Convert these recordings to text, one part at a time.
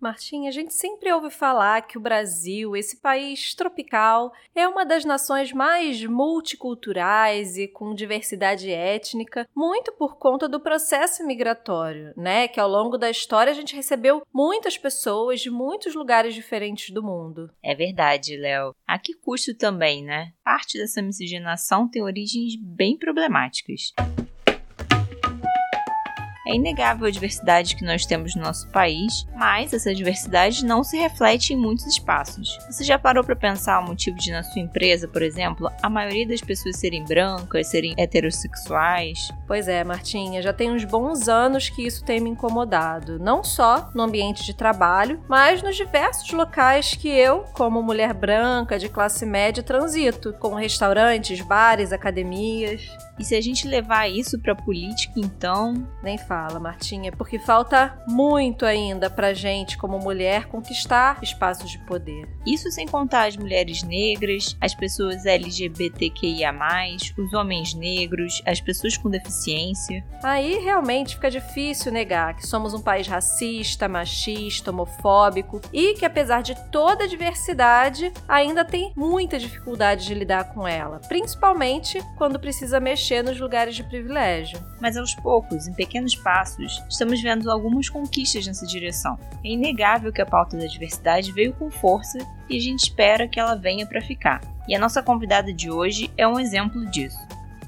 Martinha, a gente sempre ouve falar que o Brasil, esse país tropical, é uma das nações mais multiculturais e com diversidade étnica, muito por conta do processo migratório, né? Que ao longo da história a gente recebeu muitas pessoas de muitos lugares diferentes do mundo. É verdade, Léo. A que custo também, né? Parte dessa miscigenação tem origens bem problemáticas. É inegável a diversidade que nós temos no nosso país, mas essa diversidade não se reflete em muitos espaços. Você já parou para pensar o motivo de na sua empresa, por exemplo, a maioria das pessoas serem brancas, serem heterossexuais? Pois é, Martinha, já tem uns bons anos que isso tem me incomodado, não só no ambiente de trabalho, mas nos diversos locais que eu, como mulher branca de classe média, transito, como restaurantes, bares, academias. E se a gente levar isso para política, então. Nem fala, Martinha, porque falta muito ainda pra gente, como mulher, conquistar espaços de poder. Isso sem contar as mulheres negras, as pessoas LGBTQIA, os homens negros, as pessoas com deficiência. Aí realmente fica difícil negar que somos um país racista, machista, homofóbico e que, apesar de toda a diversidade, ainda tem muita dificuldade de lidar com ela, principalmente quando precisa mexer mexer nos lugares de privilégio. Mas aos poucos, em pequenos passos, estamos vendo algumas conquistas nessa direção. É inegável que a pauta da diversidade veio com força e a gente espera que ela venha para ficar. E a nossa convidada de hoje é um exemplo disso.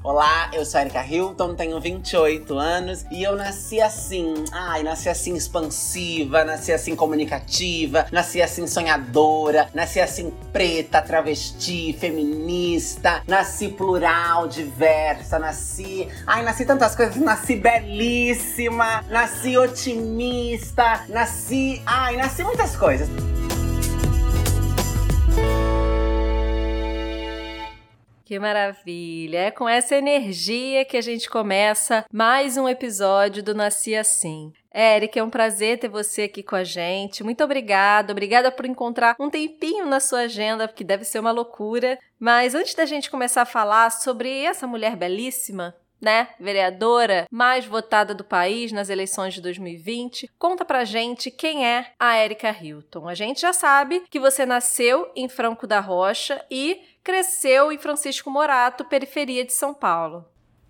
Olá, eu sou Erika Hilton, tenho 28 anos e eu nasci assim. Ai, nasci assim expansiva, nasci assim comunicativa, nasci assim sonhadora, nasci assim preta, travesti, feminista, nasci plural, diversa, nasci. Ai, nasci tantas coisas, nasci belíssima, nasci otimista, nasci. Ai, nasci muitas coisas. Que maravilha! É com essa energia que a gente começa mais um episódio do Nasci Assim. Eric, é um prazer ter você aqui com a gente. Muito obrigada. Obrigada por encontrar um tempinho na sua agenda, porque deve ser uma loucura. Mas antes da gente começar a falar sobre essa mulher belíssima, né, vereadora mais votada do país nas eleições de 2020. Conta pra gente quem é a Erika Hilton. A gente já sabe que você nasceu em Franco da Rocha e cresceu em Francisco Morato, periferia de São Paulo.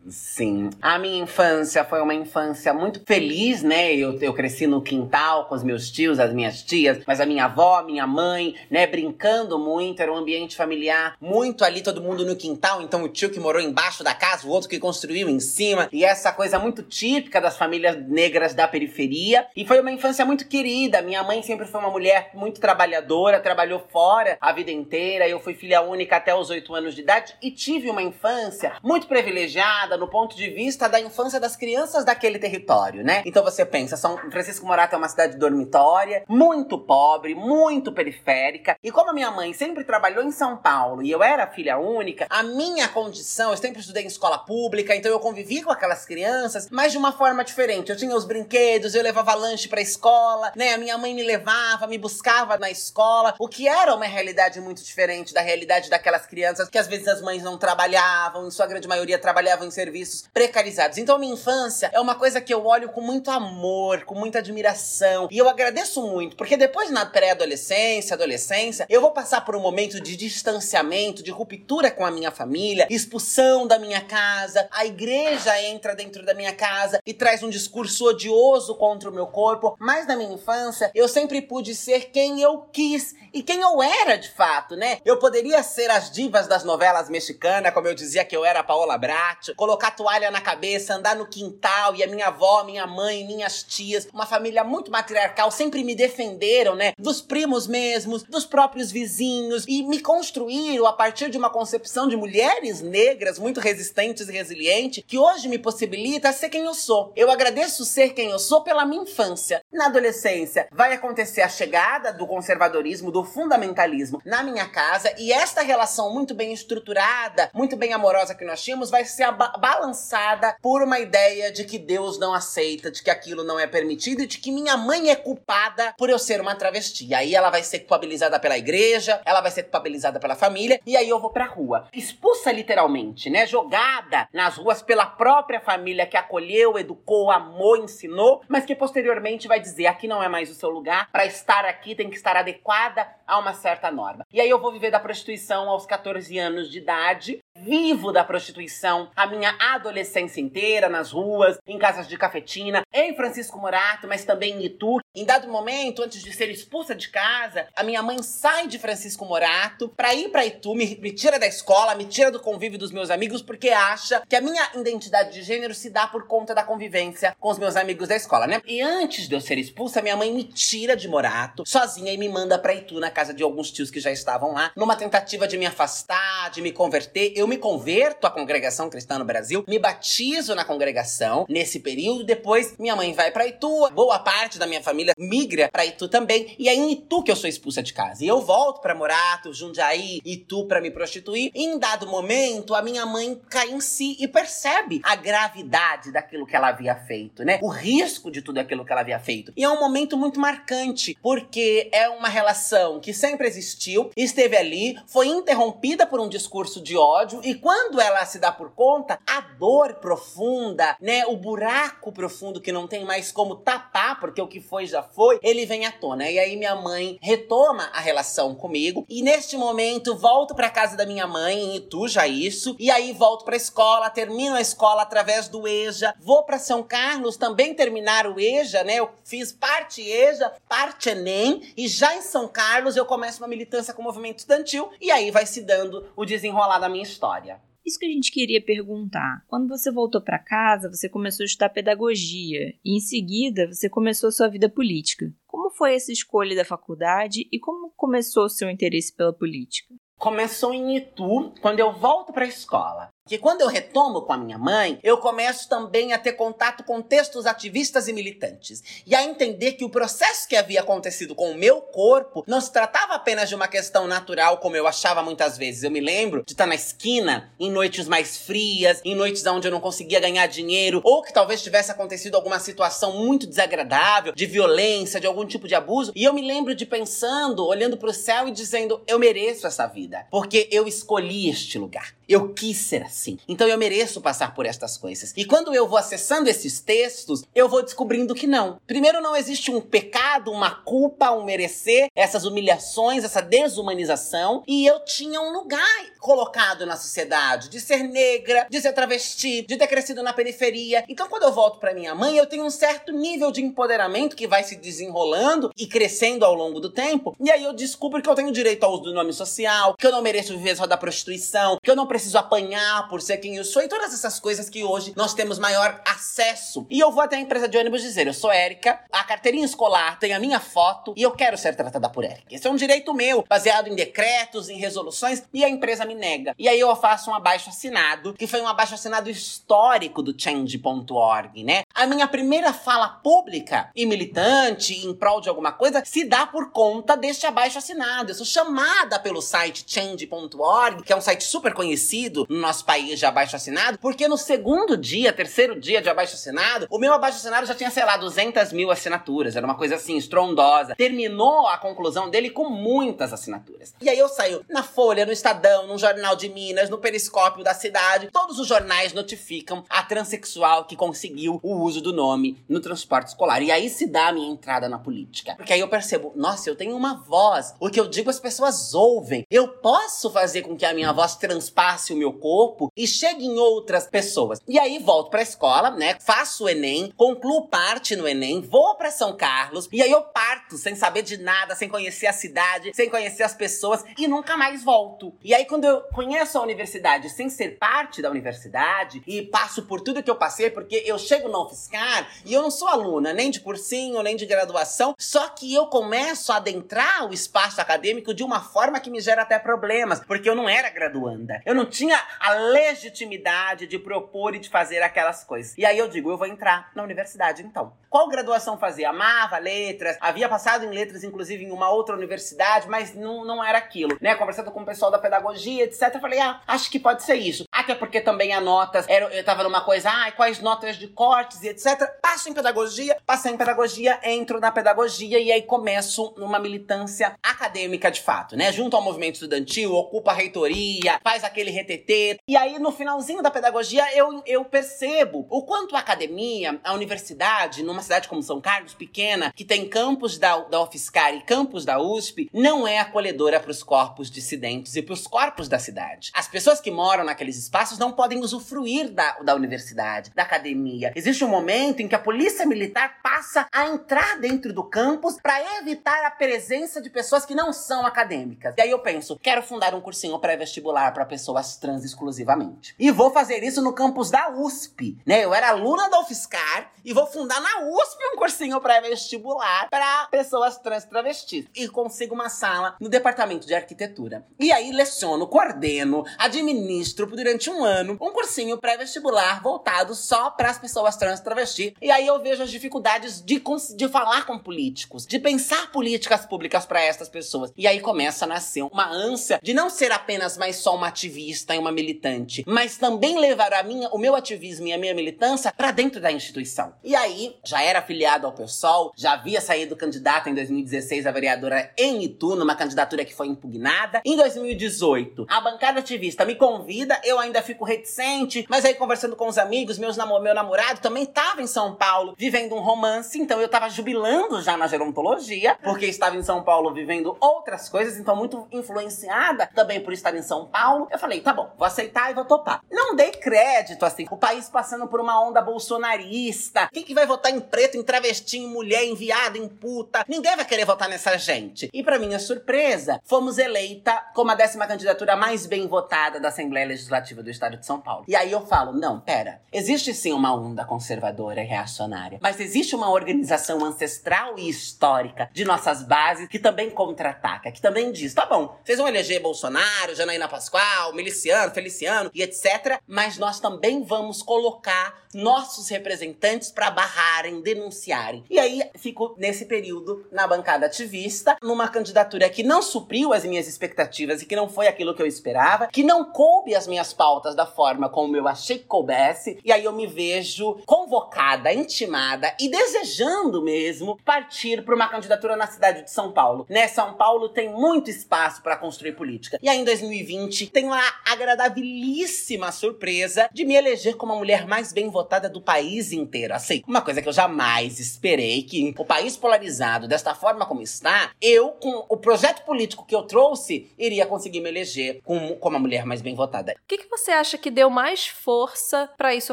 Sim. A minha infância foi uma infância muito feliz, né? Eu, eu cresci no quintal com os meus tios, as minhas tias, mas a minha avó, minha mãe, né? Brincando muito. Era um ambiente familiar muito ali, todo mundo no quintal. Então o tio que morou embaixo da casa, o outro que construiu em cima. E essa coisa muito típica das famílias negras da periferia. E foi uma infância muito querida. Minha mãe sempre foi uma mulher muito trabalhadora, trabalhou fora a vida inteira. Eu fui filha única até os oito anos de idade e tive uma infância muito privilegiada no ponto de vista da infância das crianças daquele território, né? Então você pensa, São Francisco Morato é uma cidade dormitória, muito pobre, muito periférica, e como a minha mãe sempre trabalhou em São Paulo e eu era filha única, a minha condição, eu sempre estudei em escola pública, então eu convivi com aquelas crianças, mas de uma forma diferente. Eu tinha os brinquedos, eu levava lanche pra escola, né? A minha mãe me levava, me buscava na escola, o que era uma realidade muito diferente da realidade daquelas crianças que às vezes as mães não trabalhavam, em sua grande maioria trabalhavam em serviços precarizados. Então, minha infância é uma coisa que eu olho com muito amor, com muita admiração. E eu agradeço muito, porque depois na pré-adolescência, adolescência, eu vou passar por um momento de distanciamento, de ruptura com a minha família, expulsão da minha casa. A igreja entra dentro da minha casa e traz um discurso odioso contra o meu corpo. Mas na minha infância, eu sempre pude ser quem eu quis e quem eu era de fato, né? Eu poderia ser as divas das novelas mexicanas, como eu dizia que eu era a Paola Brat, colocar toalha na cabeça, andar no quintal e a minha avó, minha mãe, minhas tias, uma família muito matriarcal, sempre me defenderam, né? Dos primos mesmos, dos próprios vizinhos e me construíram a partir de uma concepção de mulheres negras muito resistentes e resilientes que hoje me possibilita ser quem eu sou. Eu agradeço ser quem eu sou pela minha infância. Na adolescência vai acontecer a chegada do conservadorismo, do fundamentalismo na minha casa e esta relação muito bem estruturada, muito bem amorosa que nós tínhamos vai ser balançada por uma ideia de que Deus não aceita, de que aquilo não é permitido e de que minha mãe é culpada por eu ser uma travesti. E aí ela vai ser culpabilizada pela igreja, ela vai ser culpabilizada pela família, e aí eu vou pra rua. Expulsa literalmente, né? Jogada nas ruas pela própria família que acolheu, educou, amou, ensinou, mas que posteriormente vai dizer: aqui não é mais o seu lugar, para estar aqui tem que estar adequada a uma certa norma. E aí eu vou viver da prostituição aos 14 anos de idade, vivo da prostituição a minha adolescência inteira, nas ruas, em casas de cafetina, em Francisco Morato, mas também em Itu. Em dado momento, antes de ser expulsa de casa, a minha mãe sai de Francisco Morato para ir para Itu, me, me tira da escola, me tira do convívio dos meus amigos, porque acha que a minha identidade de gênero se dá por conta da convivência com os meus amigos da escola, né? E antes de eu ser expulsa, minha mãe me tira de Morato, sozinha, e me manda pra Itu, na casa de alguns tios que já estavam lá, numa tentativa de me afastar, de me converter. Eu me converto à congregação cristã no Brasil, me batizo na congregação nesse período, depois minha mãe vai pra Itu, boa parte da minha família migra pra Itu também, e é em Itu que eu sou expulsa de casa. E eu volto pra Morato, Jundiaí, Itu pra me prostituir. E em dado momento, a minha mãe cai em si e percebe a gravidade daquilo que ela havia feito, né? O risco de tudo aquilo que ela havia feito. E é um momento muito marcante, porque é uma relação que sempre existiu, esteve ali, foi interrompida por um discurso de ódio, e quando ela se dá por conta, a dor profunda, né? O buraco profundo que não tem mais como tapar, porque o que foi já foi, ele vem à tona. E aí minha mãe retoma a relação comigo, e neste momento volto para casa da minha mãe em Itu, já isso, e aí volto para escola, termino a escola através do EJA, vou para São Carlos também terminar o EJA, né? Eu fiz parte EJA, parte ENEM, e já em São Carlos eu começo uma militância com o movimento estudantil, e aí vai se dando o desenrolar da minha história. Isso que a gente queria perguntar. Quando você voltou para casa, você começou a estudar pedagogia e em seguida você começou a sua vida política. Como foi essa escolha da faculdade e como começou o seu interesse pela política? Começou em Itu, quando eu volto para a escola. Que quando eu retomo com a minha mãe, eu começo também a ter contato com textos ativistas e militantes. E a entender que o processo que havia acontecido com o meu corpo não se tratava apenas de uma questão natural, como eu achava muitas vezes. Eu me lembro de estar na esquina, em noites mais frias, em noites onde eu não conseguia ganhar dinheiro, ou que talvez tivesse acontecido alguma situação muito desagradável, de violência, de algum tipo de abuso. E eu me lembro de pensando, olhando para o céu e dizendo: eu mereço essa vida, porque eu escolhi este lugar. Eu quis ser assim. Então eu mereço passar por estas coisas. E quando eu vou acessando esses textos, eu vou descobrindo que não. Primeiro, não existe um pecado, uma culpa, um merecer, essas humilhações, essa desumanização. E eu tinha um lugar colocado na sociedade de ser negra, de ser travesti, de ter crescido na periferia. Então, quando eu volto para minha mãe, eu tenho um certo nível de empoderamento que vai se desenrolando e crescendo ao longo do tempo. E aí eu descubro que eu tenho direito ao uso do nome social, que eu não mereço viver só da prostituição, que eu não preciso apanhar por ser quem eu sou e todas essas coisas que hoje nós temos maior acesso. E eu vou até a empresa de ônibus dizer: eu sou Érica, a carteirinha escolar tem a minha foto e eu quero ser tratada por Érica. Esse é um direito meu, baseado em decretos, em resoluções, e a empresa me nega. E aí eu faço um abaixo assinado, que foi um abaixo assinado histórico do change.org, né? A minha primeira fala pública e militante em prol de alguma coisa se dá por conta deste abaixo assinado. Eu sou chamada pelo site change.org, que é um site super conhecido no nosso país de abaixo assinado, porque no segundo dia, terceiro dia de abaixo assinado, o meu abaixo assinado já tinha, sei lá, 200 mil assinaturas. Era uma coisa assim, estrondosa. Terminou a conclusão dele com muitas assinaturas. E aí eu saio na Folha, no Estadão, no Jornal de Minas, no Periscópio da cidade. Todos os jornais notificam a transexual que conseguiu o uso do nome no transporte escolar. E aí se dá a minha entrada na política. Porque aí eu percebo, nossa, eu tenho uma voz. O que eu digo as pessoas ouvem. Eu posso fazer com que a minha voz transpasse o meu corpo e chegue em outras pessoas. E aí volto pra escola, né? Faço o Enem, concluo parte no Enem, vou para São Carlos e aí eu parto sem saber de nada, sem conhecer a cidade, sem conhecer as pessoas e nunca mais volto. E aí quando eu conheço a universidade sem ser parte da universidade e passo por tudo que eu passei, porque eu chego no UFSCar e eu não sou aluna nem de cursinho, nem de graduação, só que eu começo a adentrar o espaço acadêmico de uma forma que me gera até problemas, porque eu não era graduanda. Eu não tinha a legitimidade de propor e de fazer aquelas coisas. E aí eu digo, eu vou entrar na universidade então. Qual graduação fazer? Amava letras, havia passado em letras, inclusive, em uma outra universidade, mas não, não era aquilo, né? Conversando com o pessoal da pedagogia, etc. Eu falei, ah, acho que pode ser isso. Até porque também a notas, era, eu tava numa coisa, ai, ah, quais notas de cortes e etc. Passo em pedagogia, passei em pedagogia, entro na pedagogia e aí começo numa militância acadêmica de fato, né? Junto ao movimento estudantil, ocupa a reitoria, faz aquele retetê. E aí no finalzinho da pedagogia eu, eu percebo o quanto a academia, a universidade, numa cidade como São Carlos, pequena, que tem campus da, da UFSCar e campus da USP, não é acolhedora para os corpos dissidentes e para os corpos da cidade. As pessoas que moram naqueles espaços não podem usufruir da, da universidade, da academia. Existe um momento em que a polícia militar passa a entrar dentro do campus para evitar a presença de pessoas que não são acadêmicas. E aí eu penso, quero fundar um cursinho pré-vestibular para pessoas trans exclusivamente. E vou fazer isso no campus da USP, né? Eu era aluna da UFSCar e vou fundar na USP um cursinho pré-vestibular para pessoas trans travestis. E consigo uma sala no departamento de arquitetura. E aí leciono, coordeno, administro durante um ano um cursinho pré-vestibular voltado só para as pessoas trans travestis. E aí eu vejo as dificuldades de, de falar com políticos, de pensar políticas públicas para essas pessoas. E aí começa a nascer uma ânsia de não ser apenas mais só uma ativista e uma militante, mas também levar a minha, o meu ativismo e a minha militância para dentro da instituição. E aí, já era afiliado ao PSOL, já havia saído candidato em 2016 a vereadora em Itu, numa candidatura que foi impugnada. Em 2018, a bancada ativista me convida, eu ainda fico reticente, mas aí conversando com os amigos, meus meu namorado também estava em São Paulo vivendo um romance, então eu estava jubilando já na gerontologia, porque estava em São Paulo vivendo outras coisas, então muito influenciada também por estar em São Paulo. Eu falei, tá bom, vou aceitar e vou topar. Não dei crédito, assim, o país passando por uma onda bolsonarista. Quem que vai votar em preto, em travesti, em mulher, em viado, em puta? Ninguém vai querer votar nessa gente. E para minha surpresa, fomos eleita como a décima candidatura mais bem votada da Assembleia Legislativa do Estado de São Paulo. E aí eu falo, não, pera, existe sim uma onda conservadora e reacionária, mas existe uma organização ancestral e histórica de nossas bases que também contra-ataca, que também diz, tá bom, vocês vão eleger Bolsonaro, Janaína Pascoal, Miliciano, Feliciano e etc, mas nós também vamos colocar nossos representantes para barrarem, denunciarem. E aí fico nesse período na bancada ativista, numa candidatura que não supriu as minhas expectativas e que não foi aquilo que eu esperava, que não coube as minhas pautas da forma como eu achei que coubesse. E aí eu me vejo convocada, intimada e desejando mesmo partir para uma candidatura na cidade de São Paulo. Né, São Paulo tem muito espaço para construir política. E aí em 2020 tenho a agradabilíssima surpresa de me eleger como a mulher mais bem votada do país inteiro. Assim, uma coisa que eu jamais esperei que o país polarizado desta forma como está, eu com o projeto político que eu trouxe iria conseguir me eleger como, como a mulher mais bem votada. O que, que você acha que deu mais força para isso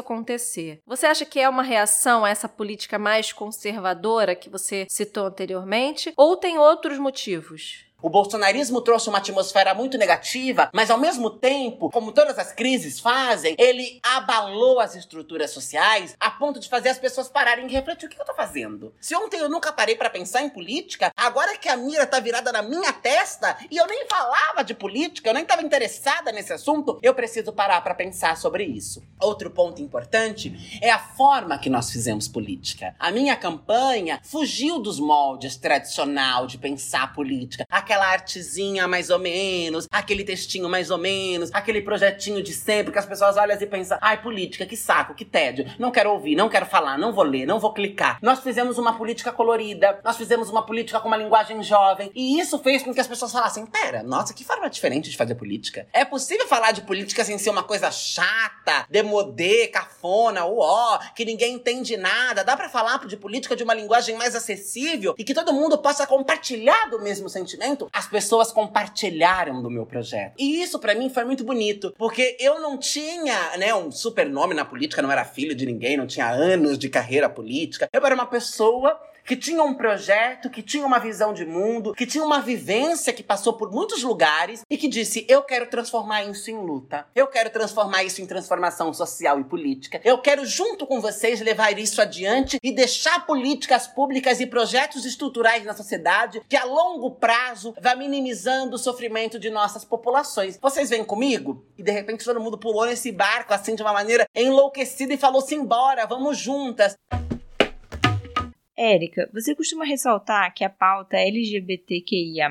acontecer? Você acha que é uma reação a essa política mais conservadora que você citou anteriormente? Ou tem outros motivos? O bolsonarismo trouxe uma atmosfera muito negativa, mas ao mesmo tempo, como todas as crises fazem, ele abalou as estruturas sociais a ponto de fazer as pessoas pararem e refletir o que eu tô fazendo. Se ontem eu nunca parei para pensar em política, agora que a mira tá virada na minha testa e eu nem falava de política, eu nem tava interessada nesse assunto, eu preciso parar para pensar sobre isso. Outro ponto importante é a forma que nós fizemos política. A minha campanha fugiu dos moldes tradicional de pensar política aquela artezinha mais ou menos, aquele textinho mais ou menos, aquele projetinho de sempre que as pessoas olham e pensam: ai, política, que saco, que tédio. Não quero ouvir, não quero falar, não vou ler, não vou clicar. Nós fizemos uma política colorida, nós fizemos uma política com uma linguagem jovem, e isso fez com que as pessoas falassem: pera, nossa, que forma diferente de fazer política. É possível falar de política sem ser uma coisa chata, demodê, cafona, uó, que ninguém entende nada. Dá para falar de política de uma linguagem mais acessível e que todo mundo possa compartilhar do mesmo sentimento? As pessoas compartilharam do meu projeto. E isso para mim foi muito bonito, porque eu não tinha, né, um super nome na política, não era filho de ninguém, não tinha anos de carreira política. Eu era uma pessoa que tinha um projeto, que tinha uma visão de mundo, que tinha uma vivência que passou por muitos lugares e que disse: eu quero transformar isso em luta. Eu quero transformar isso em transformação social e política. Eu quero, junto com vocês, levar isso adiante e deixar políticas públicas e projetos estruturais na sociedade que, a longo prazo, vá minimizando o sofrimento de nossas populações. Vocês vêm comigo? E de repente todo mundo pulou nesse barco assim de uma maneira enlouquecida e falou: simbora, vamos juntas. Érica, você costuma ressaltar que a pauta LGBTQIA+,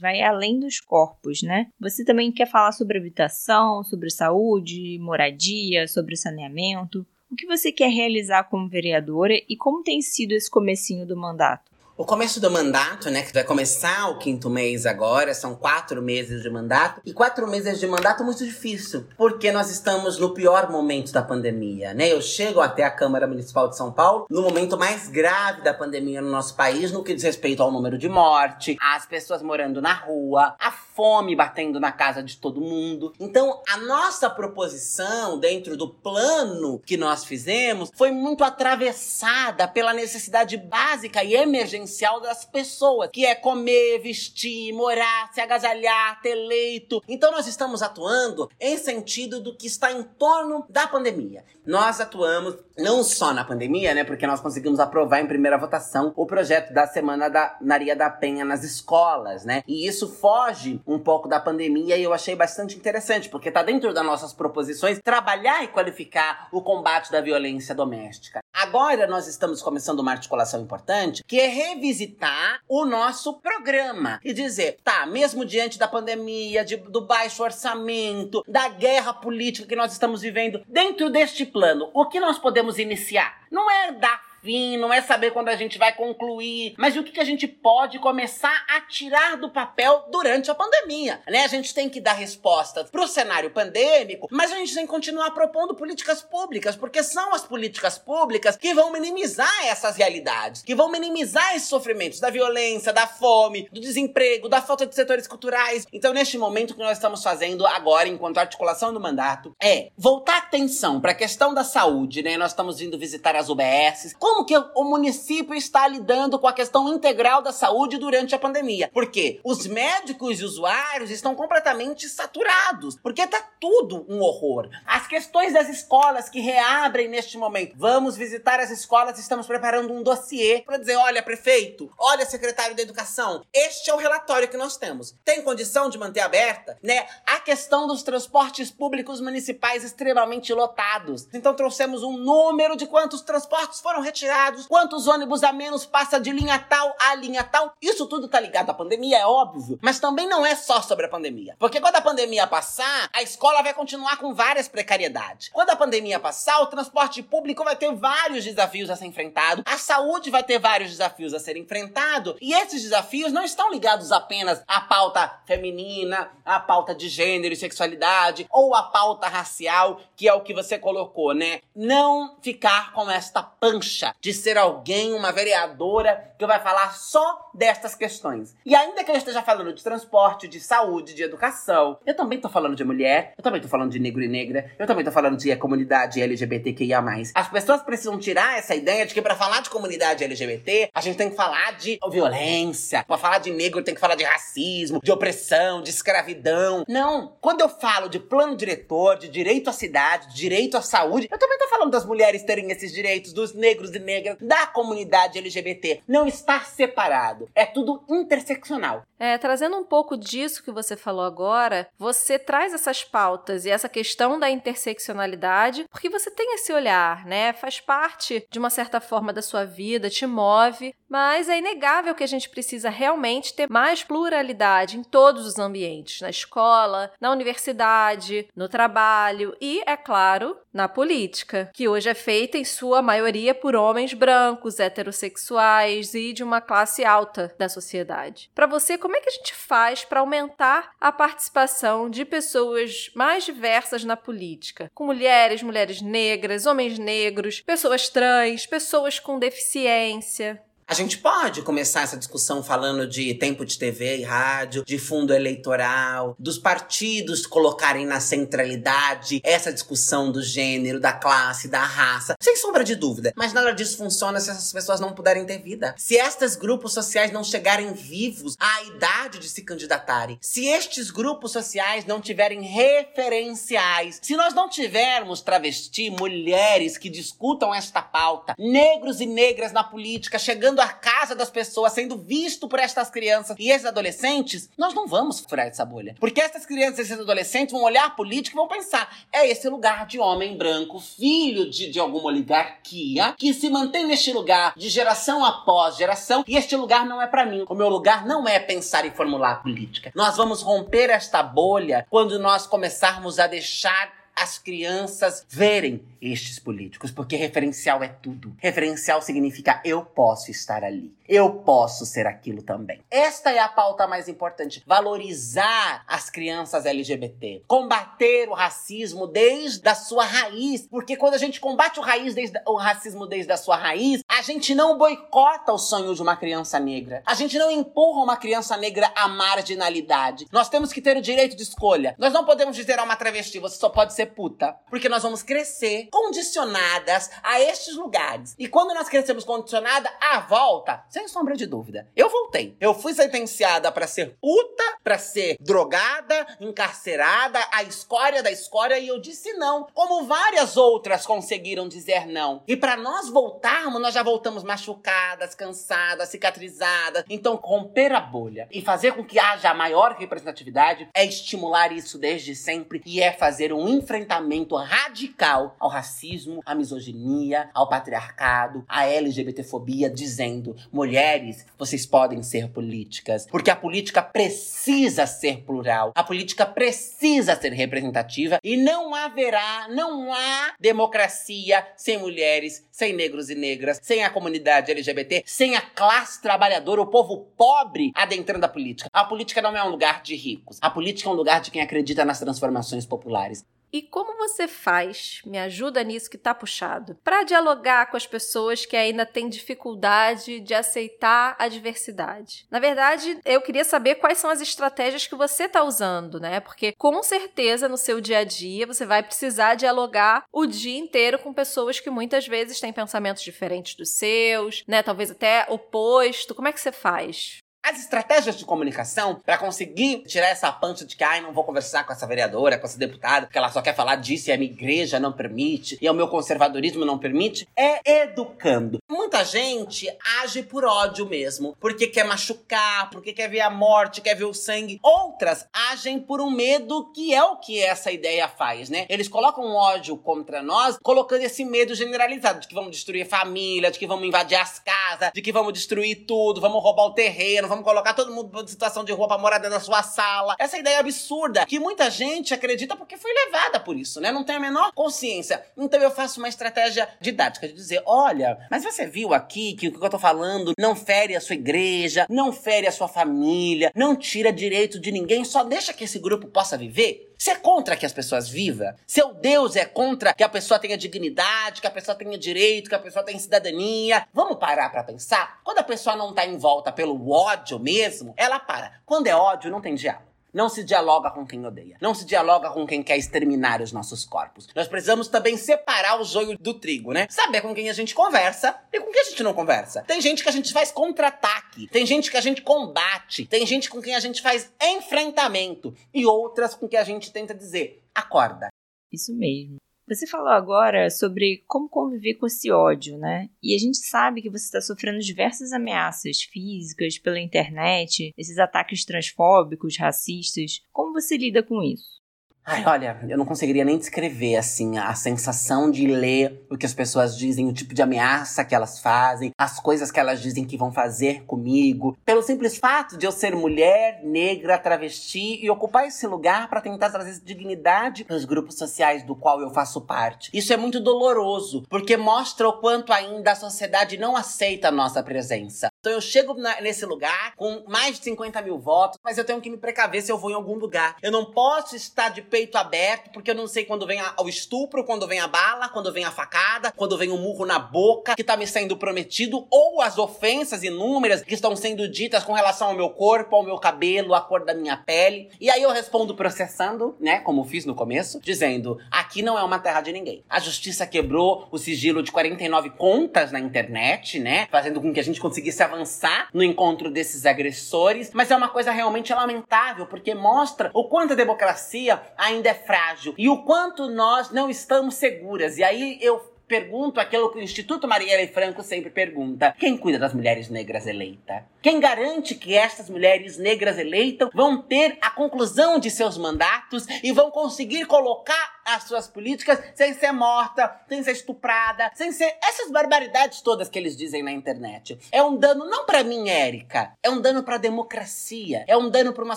vai além dos corpos, né? Você também quer falar sobre habitação, sobre saúde, moradia, sobre saneamento. O que você quer realizar como vereadora e como tem sido esse comecinho do mandato? O começo do mandato, né, que vai começar o quinto mês agora, são quatro meses de mandato. E quatro meses de mandato muito difícil, porque nós estamos no pior momento da pandemia, né? Eu chego até a Câmara Municipal de São Paulo no momento mais grave da pandemia no nosso país, no que diz respeito ao número de morte, as pessoas morando na rua, a fome batendo na casa de todo mundo. Então, a nossa proposição dentro do plano que nós fizemos foi muito atravessada pela necessidade básica e emergencial essencial das pessoas, que é comer, vestir, morar, se agasalhar, ter leito. Então nós estamos atuando em sentido do que está em torno da pandemia. Nós atuamos não só na pandemia, né, porque nós conseguimos aprovar em primeira votação o projeto da Semana da Maria da Penha nas escolas, né? E isso foge um pouco da pandemia e eu achei bastante interessante, porque está dentro das nossas proposições trabalhar e qualificar o combate da violência doméstica. Agora nós estamos começando uma articulação importante, que é revisitar o nosso programa e dizer, tá, mesmo diante da pandemia, de, do baixo orçamento, da guerra política que nós estamos vivendo, dentro deste plano, o que nós podemos iniciar? Não é dar fim, não é saber quando a gente vai concluir, mas o que, a gente pode começar a tirar do papel durante a pandemia, né? A gente tem que dar respostas para o cenário pandêmico, mas a gente tem que continuar propondo políticas públicas, porque são as políticas públicas que vão minimizar essas realidades, que vão minimizar esses sofrimentos da violência, da fome, do desemprego, da falta de setores culturais. Então, neste momento, o que nós estamos fazendo agora, enquanto articulação do mandato, é voltar atenção para a questão da saúde, né? Nós estamos vindo visitar as UBSs, como que o município está lidando com a questão integral da saúde durante a pandemia? Porque os médicos e usuários estão completamente saturados, porque tá tudo um horror. As questões das escolas que reabrem neste momento. Vamos visitar as escolas, estamos preparando um dossiê para dizer, olha, prefeito, olha, secretário da educação, este é o relatório que nós temos. Tem condição de manter aberta, né? A questão dos transportes públicos municipais extremamente lotados. Então trouxemos um número de quantos transportes foram retirados retirados, quantos ônibus a menos passa de linha tal a linha tal. Isso tudo tá ligado à pandemia, é óbvio, mas também não é só sobre a pandemia. Porque quando a pandemia passar, a escola vai continuar com várias precariedades. Quando a pandemia passar, o transporte público vai ter vários desafios a ser enfrentado, a saúde vai ter vários desafios a ser enfrentado, e esses desafios não estão ligados apenas à pauta feminina, à pauta de gênero e sexualidade, ou à pauta racial, que é o que você colocou, né? Não ficar com esta pancha de ser alguém, uma vereadora, que vai falar só destas questões. E ainda que eu esteja falando de transporte, de saúde, de educação, eu também tô falando de mulher, eu também tô falando de negro e negra, eu também tô falando de comunidade LGBTQIA. As pessoas precisam tirar essa ideia de que para falar de comunidade LGBT, a gente tem que falar de violência, para falar de negro tem que falar de racismo, de opressão, de escravidão. Não. Quando eu falo de plano diretor, de direito à cidade, de direito à saúde, eu também tô falando das mulheres terem esses direitos, dos negros e negras, da comunidade LGBT. Não está separado. É tudo interseccional. É, trazendo um pouco disso que você falou agora, você traz essas pautas e essa questão da interseccionalidade porque você tem esse olhar, né? Faz parte de uma certa forma da sua vida, te move, mas é inegável que a gente precisa realmente ter mais pluralidade em todos os ambientes, na escola, na universidade, no trabalho e, é claro, na política, que hoje é feita em sua maioria por homens brancos, heterossexuais e de uma classe alta da sociedade. Para você, como é que a gente faz para aumentar a participação de pessoas mais diversas na política? Com mulheres, mulheres negras, homens negros, pessoas trans, pessoas com deficiência. A gente pode começar essa discussão falando de tempo de TV e rádio, de fundo eleitoral, dos partidos colocarem na centralidade essa discussão do gênero, da classe, da raça, sem sombra de dúvida. Mas nada disso funciona se essas pessoas não puderem ter vida. Se estes grupos sociais não chegarem vivos à idade de se candidatarem, se estes grupos sociais não tiverem referenciais, se nós não tivermos travesti, mulheres que discutam esta pauta, negros e negras na política chegando a casa das pessoas, sendo visto por estas crianças e esses adolescentes, nós não vamos furar essa bolha. Porque essas crianças e esses adolescentes vão olhar a política e vão pensar: é esse lugar de homem branco, filho de, de alguma oligarquia, que se mantém neste lugar de geração após geração, e este lugar não é para mim. O meu lugar não é pensar e formular política. Nós vamos romper esta bolha quando nós começarmos a deixar as crianças verem estes políticos, porque referencial é tudo. Referencial significa eu posso estar ali. Eu posso ser aquilo também. Esta é a pauta mais importante. Valorizar as crianças LGBT. Combater o racismo desde a sua raiz. Porque quando a gente combate o, raiz desde, o racismo desde a sua raiz, a gente não boicota o sonho de uma criança negra. A gente não empurra uma criança negra à marginalidade. Nós temos que ter o direito de escolha. Nós não podemos dizer a uma travesti, você só pode ser puta. Porque nós vamos crescer condicionadas a estes lugares. E quando nós crescemos condicionada, a volta, sem sombra de dúvida. Eu voltei. Eu fui sentenciada para ser puta, para ser drogada, encarcerada, a escória da escória, e eu disse não. Como várias outras conseguiram dizer não. E para nós voltarmos, nós já voltamos machucadas, cansadas, cicatrizadas. Então, romper a bolha e fazer com que haja maior representatividade é estimular isso desde sempre e é fazer um enfrentamento radical ao racismo, à misoginia, ao patriarcado, à LGBTfobia, dizendo: mulheres, vocês podem ser políticas. Porque a política precisa ser plural, a política precisa ser representativa e não haverá, não há democracia sem mulheres, sem negros e negras, sem a comunidade LGBT, sem a classe trabalhadora, o povo pobre adentrando a política. A política não é um lugar de ricos, a política é um lugar de quem acredita nas transformações populares. E como você faz, me ajuda nisso que tá puxado, para dialogar com as pessoas que ainda têm dificuldade de aceitar a diversidade? Na verdade, eu queria saber quais são as estratégias que você tá usando, né? Porque com certeza no seu dia a dia você vai precisar dialogar o dia inteiro com pessoas que muitas vezes têm pensamentos diferentes dos seus, né? Talvez até oposto. Como é que você faz? As estratégias de comunicação para conseguir tirar essa pancha de que, ai, não vou conversar com essa vereadora, com essa deputada, porque ela só quer falar disso e a minha igreja não permite, e o meu conservadorismo não permite, é educando. Muita gente age por ódio mesmo, porque quer machucar, porque quer ver a morte, quer ver o sangue. Outras agem por um medo que é o que essa ideia faz, né? Eles colocam um ódio contra nós, colocando esse medo generalizado de que vamos destruir família, de que vamos invadir as casas, de que vamos destruir tudo, vamos roubar o terreno, vamos colocar todo mundo em situação de rua pra morar dentro da sua sala. Essa ideia absurda que muita gente acredita porque foi levada por isso, né? Não tem a menor consciência. Então eu faço uma estratégia didática de dizer: olha, mas você viu aqui que o que eu tô falando não fere a sua igreja, não fere a sua família, não tira direito de ninguém, só deixa que esse grupo possa viver? Você é contra que as pessoas vivam? Seu Deus é contra que a pessoa tenha dignidade, que a pessoa tenha direito, que a pessoa tenha cidadania? Vamos parar para pensar? Quando a pessoa não tá em volta pelo ódio mesmo, ela para. Quando é ódio, não tem diálogo. Não se dialoga com quem odeia. Não se dialoga com quem quer exterminar os nossos corpos. Nós precisamos também separar o joio do trigo, né? Saber com quem a gente conversa e com quem a gente não conversa. Tem gente que a gente faz contra-ataque. Tem gente que a gente combate. Tem gente com quem a gente faz enfrentamento. E outras com quem a gente tenta dizer: acorda. Isso mesmo. Você falou agora sobre como conviver com esse ódio, né? E a gente sabe que você está sofrendo diversas ameaças físicas pela internet, esses ataques transfóbicos, racistas. Como você lida com isso? Ai, olha, eu não conseguiria nem descrever, assim, a sensação de ler o que as pessoas dizem, o tipo de ameaça que elas fazem, as coisas que elas dizem que vão fazer comigo. Pelo simples fato de eu ser mulher, negra, travesti e ocupar esse lugar para tentar trazer dignidade para os grupos sociais do qual eu faço parte. Isso é muito doloroso, porque mostra o quanto ainda a sociedade não aceita a nossa presença. Então eu chego na, nesse lugar com mais de 50 mil votos, mas eu tenho que me precaver se eu vou em algum lugar. Eu não posso estar de peito aberto, porque eu não sei quando vem a, o estupro, quando vem a bala, quando vem a facada, quando vem o murro na boca que tá me sendo prometido, ou as ofensas inúmeras que estão sendo ditas com relação ao meu corpo, ao meu cabelo, à cor da minha pele. E aí eu respondo processando, né, como fiz no começo, dizendo: aqui não é uma terra de ninguém. A justiça quebrou o sigilo de 49 contas na internet, né, fazendo com que a gente conseguisse avançar no encontro desses agressores, mas é uma coisa realmente lamentável, porque mostra o quanto a democracia ainda é frágil e o quanto nós não estamos seguras. E aí eu pergunto aquilo que o Instituto Marielle Franco sempre pergunta: quem cuida das mulheres negras eleitas? Quem garante que estas mulheres negras eleitas vão ter a conclusão de seus mandatos e vão conseguir colocar as suas políticas sem ser morta, sem ser estuprada, sem ser essas barbaridades todas que eles dizem na internet. É um dano não para mim, Érica, é um dano para a democracia, é um dano para uma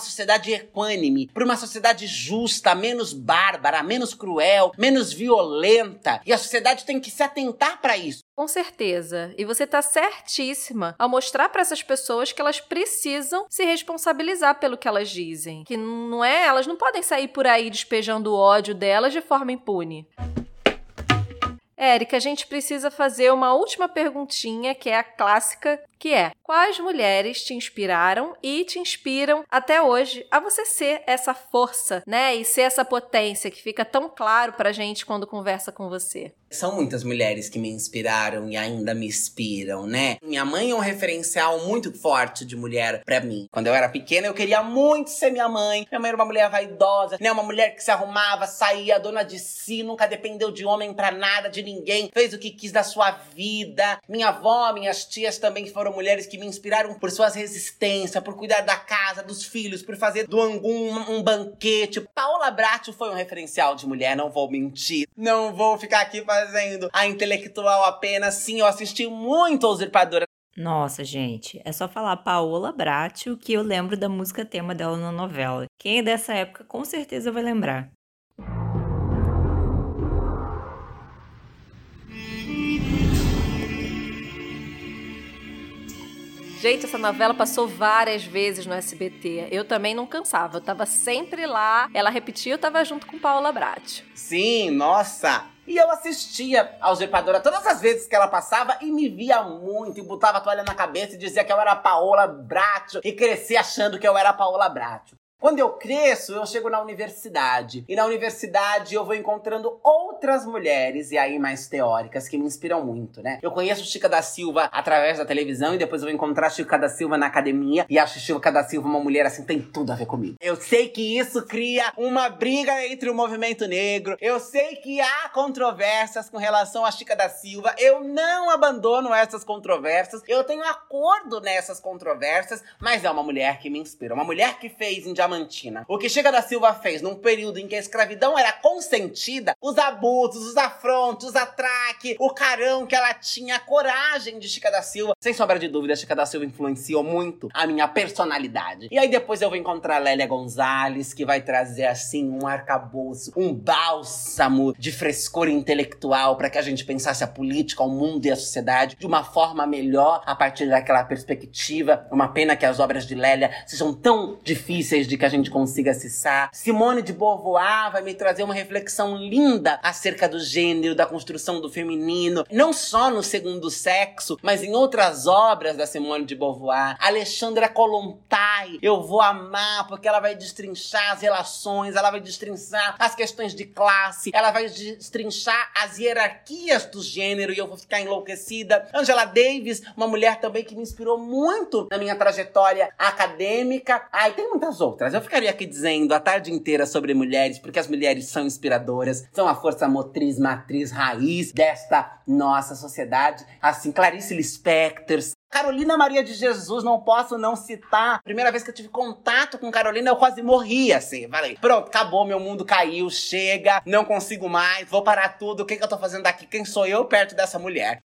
sociedade equânime, para uma sociedade justa, menos bárbara, menos cruel, menos violenta. E a sociedade tem que se atentar para isso. Com certeza. E você está certíssima ao mostrar para essas pessoas que elas precisam se responsabilizar pelo que elas dizem. Que não é, elas não podem sair por aí despejando o ódio delas de forma impune. Érica, a gente precisa fazer uma última perguntinha, que é a clássica, que é: quais mulheres te inspiraram e te inspiram até hoje a você ser essa força, né? E ser essa potência que fica tão claro pra gente quando conversa com você? São muitas mulheres que me inspiraram e ainda me inspiram, né? Minha mãe é um referencial muito forte de mulher para mim. Quando eu era pequena, eu queria muito ser minha mãe. Minha mãe era uma mulher vaidosa, né? Uma mulher que se arrumava, saía, dona de si, nunca dependeu de homem para nada, de ninguém, fez o que quis da sua vida. Minha avó, minhas tias também foram mulheres que me inspiraram por suas resistências, por cuidar da casa, dos filhos, por fazer do Angu um, um banquete. Paola Bracho foi um referencial de mulher, não vou mentir. Não vou ficar aqui fazendo a intelectual apenas. Sim, eu assisti muito a Usurpadora. Nossa, gente, é só falar Paola Bracho que eu lembro da música tema dela na novela. Quem é dessa época com certeza vai lembrar. Gente, essa novela passou várias vezes no SBT. Eu também não cansava. Eu tava sempre lá. Ela repetia, eu tava junto com Paula Bratti. Sim, nossa! E eu assistia a Usurpadora todas as vezes que ela passava e me via muito, e botava a toalha na cabeça e dizia que eu era a Paola Bracho, e cresci achando que eu era a Paola Bracho. Quando eu cresço, eu chego na universidade. E na universidade eu vou encontrando outras mulheres, e aí mais teóricas, que me inspiram muito, né? Eu conheço Chica da Silva através da televisão, e depois eu vou encontrar Chica da Silva na academia, e acho Chica da Silva uma mulher assim, tem tudo a ver comigo. Eu sei que isso cria uma briga entre o movimento negro, eu sei que há controvérsias com relação a Chica da Silva, eu não abandono essas controvérsias, eu tenho acordo nessas controvérsias, mas é uma mulher que me inspira, uma mulher que fez em Diamantina. O que Chica da Silva fez num período em que a escravidão era consentida, os abusos, os afrontos, os atraques, o carão que ela tinha, a coragem de Chica da Silva. Sem sombra de dúvida, Chica da Silva influenciou muito a minha personalidade. E aí depois eu vou encontrar Lélia Gonzalez, que vai trazer assim um arcabouço, um bálsamo de frescor intelectual para que a gente pensasse a política, o mundo e a sociedade de uma forma melhor a partir daquela perspectiva. Uma pena que as obras de Lélia sejam tão difíceis de que a gente consiga acessar. Simone de Beauvoir vai me trazer uma reflexão linda acerca do gênero, da construção do feminino, não só no segundo sexo, mas em outras obras da Simone de Beauvoir. Alexandra Kollontai, eu vou amar porque ela vai destrinchar as relações, ela vai destrinchar as questões de classe, ela vai destrinchar as hierarquias do gênero e eu vou ficar enlouquecida. Angela Davis, uma mulher também que me inspirou muito na minha trajetória acadêmica. Ai, tem muitas outras. Eu ficaria aqui dizendo a tarde inteira sobre mulheres, porque as mulheres são inspiradoras, são a força motriz, matriz, raiz desta nossa sociedade. Assim, Clarice Lispector, Carolina Maria de Jesus, não posso não citar. Primeira vez que eu tive contato com Carolina, eu quase morri, assim. Falei, pronto, acabou, meu mundo caiu, chega, não consigo mais, vou parar tudo. O que, que eu tô fazendo aqui? Quem sou eu perto dessa mulher?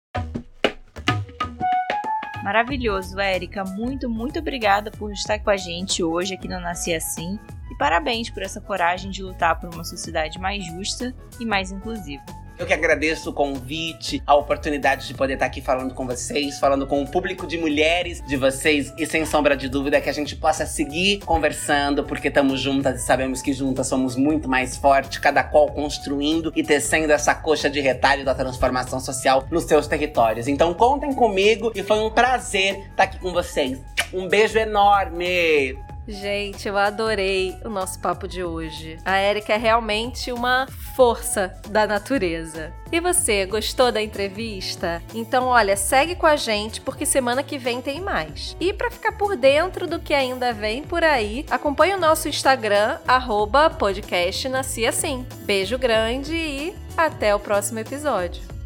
Maravilhoso, Érica. Muito, muito obrigada por estar com a gente hoje aqui no Nasci Assim. E parabéns por essa coragem de lutar por uma sociedade mais justa e mais inclusiva. Eu que agradeço o convite, a oportunidade de poder estar aqui falando com vocês, falando com o público de mulheres de vocês e sem sombra de dúvida que a gente possa seguir conversando, porque estamos juntas e sabemos que juntas somos muito mais fortes, cada qual construindo e tecendo essa coxa de retalho da transformação social nos seus territórios. Então contem comigo e foi um prazer estar aqui com vocês. Um beijo enorme! Gente, eu adorei o nosso papo de hoje. A Érica é realmente uma força da natureza. E você, gostou da entrevista? Então, olha, segue com a gente porque semana que vem tem mais. E para ficar por dentro do que ainda vem por aí, acompanhe o nosso Instagram, arroba podcast Nasci Assim. Beijo grande e até o próximo episódio.